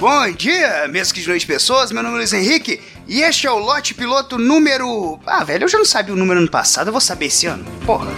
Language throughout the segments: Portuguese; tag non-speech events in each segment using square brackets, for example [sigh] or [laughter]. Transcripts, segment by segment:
Bom dia, mesas que de noite pessoas, meu nome é Luiz Henrique e este é o lote piloto número. Ah, velho, eu já não sabia o número ano passado, eu vou saber esse ano. Porra.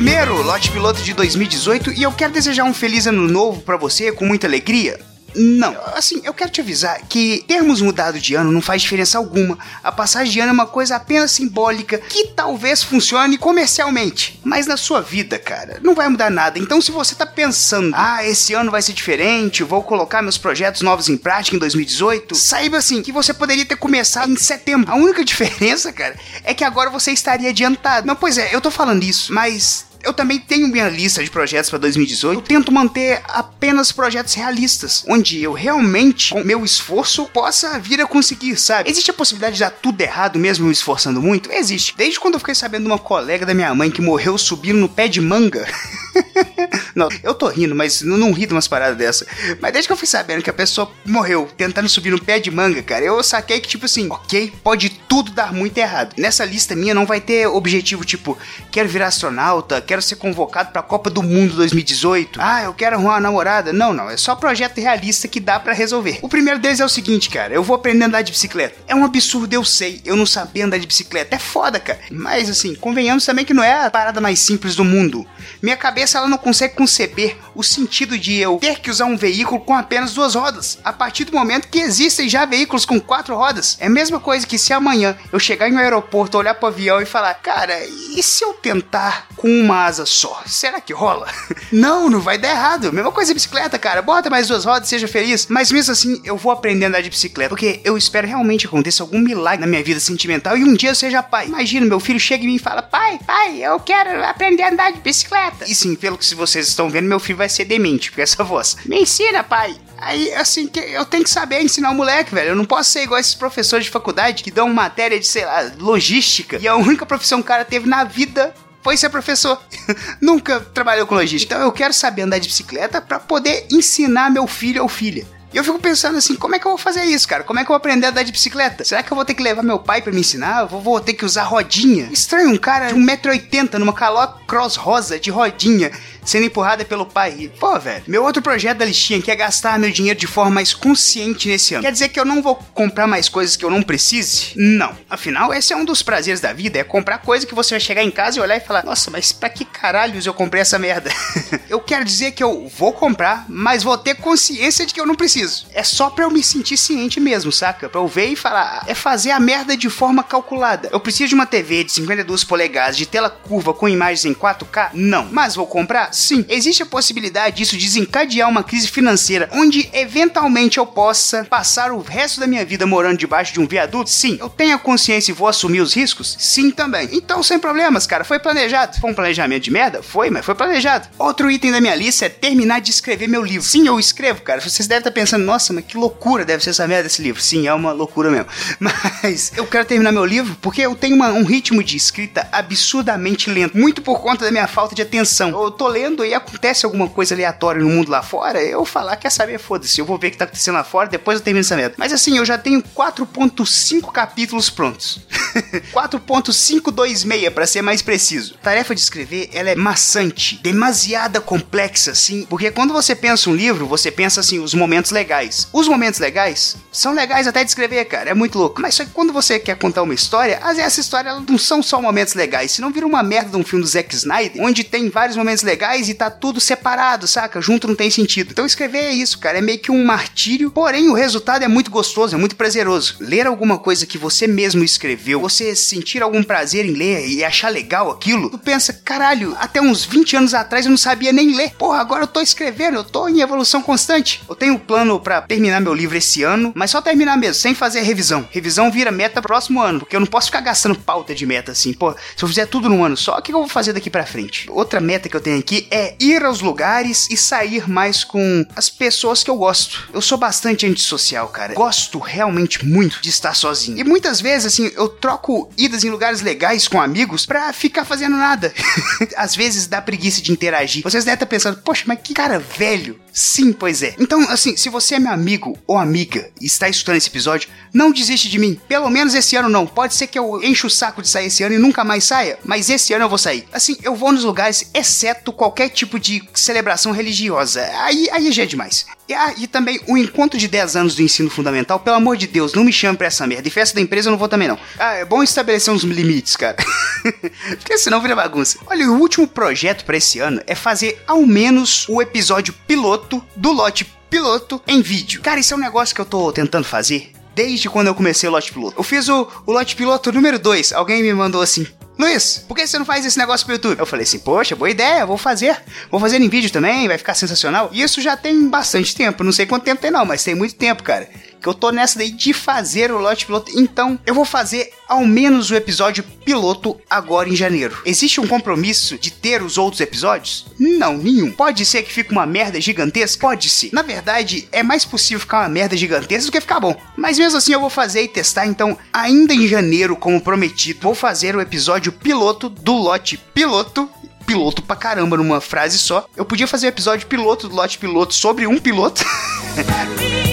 Primeiro lote piloto de 2018 e eu quero desejar um feliz ano novo para você com muita alegria. Não, assim, eu quero te avisar que termos mudado de ano não faz diferença alguma. A passagem de ano é uma coisa apenas simbólica que talvez funcione comercialmente, mas na sua vida, cara, não vai mudar nada. Então, se você tá pensando, ah, esse ano vai ser diferente, vou colocar meus projetos novos em prática em 2018, saiba assim que você poderia ter começado em setembro. A única [laughs] diferença, cara, é que agora você estaria adiantado. Não, pois é, eu tô falando isso, mas eu também tenho minha lista de projetos para 2018. Eu tento manter apenas projetos realistas, onde eu realmente, com meu esforço, possa vir a conseguir, sabe? Existe a possibilidade de dar tudo errado mesmo me esforçando muito? Existe. Desde quando eu fiquei sabendo de uma colega da minha mãe que morreu subindo no pé de manga. [laughs] [laughs] não, eu tô rindo, mas não, ri de umas paradas dessa. Mas desde que eu fui sabendo que a pessoa morreu tentando subir no pé de manga, cara, eu saquei que, tipo assim, ok, pode tudo dar muito errado. Nessa lista minha não vai ter objetivo tipo, quero virar astronauta, quero ser convocado pra Copa do Mundo 2018. Ah, eu quero arrumar uma namorada. Não, não, é só projeto realista que dá para resolver. O primeiro deles é o seguinte, cara, eu vou aprender a andar de bicicleta. É um absurdo, eu sei, eu não sabia andar de bicicleta. É foda, cara. Mas assim, convenhamos também que não é a parada mais simples do mundo. Minha cabeça ela não consegue conceber o sentido de eu ter que usar um veículo com apenas duas rodas, a partir do momento que existem já veículos com quatro rodas. É a mesma coisa que se amanhã eu chegar em um aeroporto, olhar pro avião e falar, cara, e se eu tentar com uma asa só? Será que rola? [laughs] não, não vai dar errado. Mesma coisa de bicicleta, cara. Bota mais duas rodas, seja feliz. Mas mesmo assim, eu vou aprender a andar de bicicleta, porque eu espero realmente aconteça algum milagre na minha vida sentimental e um dia eu seja pai. Imagina, meu filho chega em mim e fala, pai, pai, eu quero aprender a andar de bicicleta. E sim, pelo que vocês estão vendo, meu filho vai ser demente com essa voz. Me ensina, pai. Aí, assim, eu tenho que saber ensinar o moleque, velho. Eu não posso ser igual esses professores de faculdade que dão matéria de, sei lá, logística. E a única profissão que o cara teve na vida foi ser professor. [laughs] Nunca trabalhou com logística. Então eu quero saber andar de bicicleta para poder ensinar meu filho ou filha. E eu fico pensando assim, como é que eu vou fazer isso, cara? Como é que eu vou aprender a andar de bicicleta? Será que eu vou ter que levar meu pai para me ensinar? Eu vou, vou, ter que usar rodinha? Estranho, um cara de 1,80m numa calota cross rosa de rodinha sendo empurrada pelo pai. Pô, velho, meu outro projeto da listinha que é gastar meu dinheiro de forma mais consciente nesse ano. Quer dizer que eu não vou comprar mais coisas que eu não precise? Não. Afinal, esse é um dos prazeres da vida, é comprar coisa que você vai chegar em casa e olhar e falar: "Nossa, mas para que caralhos eu comprei essa merda?". [laughs] eu quero dizer que eu vou comprar, mas vou ter consciência de que eu não preciso. É só para eu me sentir ciente mesmo, saca? Para eu ver e falar: "É fazer a merda de forma calculada". Eu preciso de uma TV de 52 polegadas de tela curva com imagens em 4K? Não. Mas vou comprar? Sim, existe a possibilidade disso desencadear uma crise financeira onde eventualmente eu possa passar o resto da minha vida morando debaixo de um viaduto? Sim. Eu tenho a consciência e vou assumir os riscos? Sim, também. Então, sem problemas, cara. Foi planejado. Foi um planejamento de merda? Foi, mas foi planejado. Outro item da minha lista é terminar de escrever meu livro. Sim, eu escrevo, cara. Vocês devem estar pensando, nossa, mas que loucura deve ser essa merda desse livro. Sim, é uma loucura mesmo. [laughs] Mas eu quero terminar meu livro porque eu tenho uma, um ritmo de escrita absurdamente lento. Muito por conta da minha falta de atenção. Eu tô lendo e acontece alguma coisa aleatória no mundo lá fora, eu falar, quer saber, foda-se, eu vou ver o que tá acontecendo lá fora, depois eu termino essa merda. Mas assim, eu já tenho 4.5 capítulos prontos. [laughs] 4.526 para ser mais preciso. A tarefa de escrever, ela é maçante, demasiada complexa assim, porque quando você pensa um livro, você pensa assim, os momentos legais. Os momentos legais são legais até de escrever, cara, é muito louco. Mas só que quando você quer contar uma história, às vezes essa história não são só momentos legais, senão vira uma merda de um filme do Zack Snyder, onde tem vários momentos legais e tá tudo separado, saca? Junto não tem sentido. Então escrever é isso, cara, é meio que um martírio, porém o resultado é muito gostoso, é muito prazeroso. Ler alguma coisa que você mesmo escreveu, você sentir algum prazer em ler e achar legal aquilo, tu pensa, caralho, até uns 20 anos atrás eu não sabia nem ler. Porra, agora eu tô escrevendo, eu tô em evolução constante. Eu tenho um plano para terminar meu livro esse ano, mas só terminar mesmo, sem fazer revisão. Revisão vira meta próximo ano, porque eu não posso ficar gastando pauta de meta assim. Pô, se eu fizer tudo no ano só, o que eu vou fazer daqui para frente? Outra meta que eu tenho aqui é ir aos lugares e sair mais com as pessoas que eu gosto. Eu sou bastante antissocial, cara. Gosto realmente muito de estar sozinho. E muitas vezes, assim, eu troco idas em lugares legais com amigos pra ficar fazendo nada. [laughs] Às vezes dá preguiça de interagir. Vocês devem estar pensando, poxa, mas que cara velho. Sim, pois é. Então, assim, se você é meu amigo ou amiga e está escutando esse episódio, não desiste de mim. Pelo menos esse ano não. Pode ser que eu enche o saco de sair esse ano e nunca mais saia, mas esse ano eu vou sair. Assim, eu vou nos lugares, exceto qualquer tipo de celebração religiosa. Aí, aí já é demais. E, ah, e também o encontro de 10 anos do ensino fundamental, pelo amor de Deus, não me chame pra essa merda. E festa da empresa eu não vou também não. Ah, é bom estabelecer uns limites, cara. [laughs] Porque senão vira bagunça. Olha, o último projeto para esse ano é fazer ao menos o episódio piloto do lote piloto em vídeo. Cara, isso é um negócio que eu tô tentando fazer desde quando eu comecei o lote piloto. Eu fiz o, o lote piloto número 2. Alguém me mandou assim: Luiz, por que você não faz esse negócio pro YouTube? Eu falei assim, poxa, boa ideia, vou fazer. Vou fazer em vídeo também, vai ficar sensacional. E isso já tem bastante tempo, não sei quanto tempo tem não, mas tem muito tempo, cara que eu tô nessa daí de fazer o lote piloto. Então, eu vou fazer ao menos o episódio piloto agora em janeiro. Existe um compromisso de ter os outros episódios? Não, nenhum. Pode ser que fique uma merda gigantesca? Pode ser. Na verdade, é mais possível ficar uma merda gigantesca do que ficar bom. Mas mesmo assim eu vou fazer e testar, então, ainda em janeiro, como prometido, vou fazer o episódio piloto do lote piloto piloto pra caramba numa frase só. Eu podia fazer um episódio piloto do lote piloto sobre um piloto. [laughs]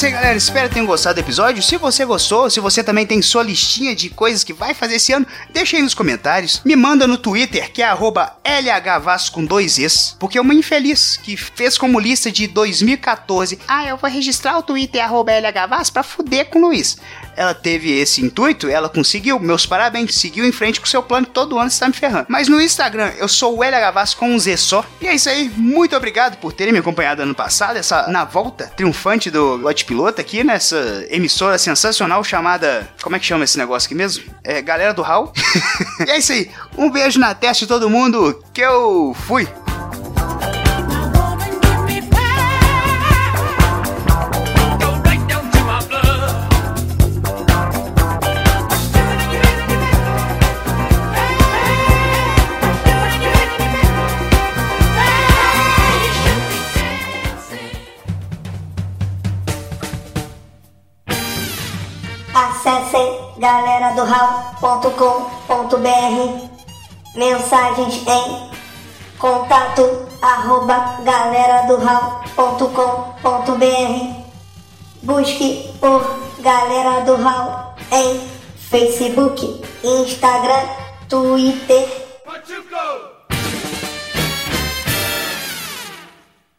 isso aí, galera. Espero que tenham gostado do episódio. Se você gostou, se você também tem sua listinha de coisas que vai fazer esse ano, deixa aí nos comentários. Me manda no Twitter, que é LHVasco com dois Es, porque é uma infeliz que fez como lista de 2014. Ah, eu vou registrar o Twitter LHVasco pra fuder com o Luiz ela teve esse intuito, ela conseguiu. Meus parabéns, seguiu em frente com seu plano todo ano está me ferrando. Mas no Instagram, eu sou o Gavassi com um Z só. E é isso aí, muito obrigado por terem me acompanhado ano passado, essa na volta triunfante do Lote Piloto aqui nessa emissora sensacional chamada. Como é que chama esse negócio aqui mesmo? É Galera do Hall. [laughs] e é isso aí, um beijo na testa de todo mundo, que eu fui. Galera do mensagens em contato arroba galera do busque por Galera do Hall em Facebook, Instagram, Twitter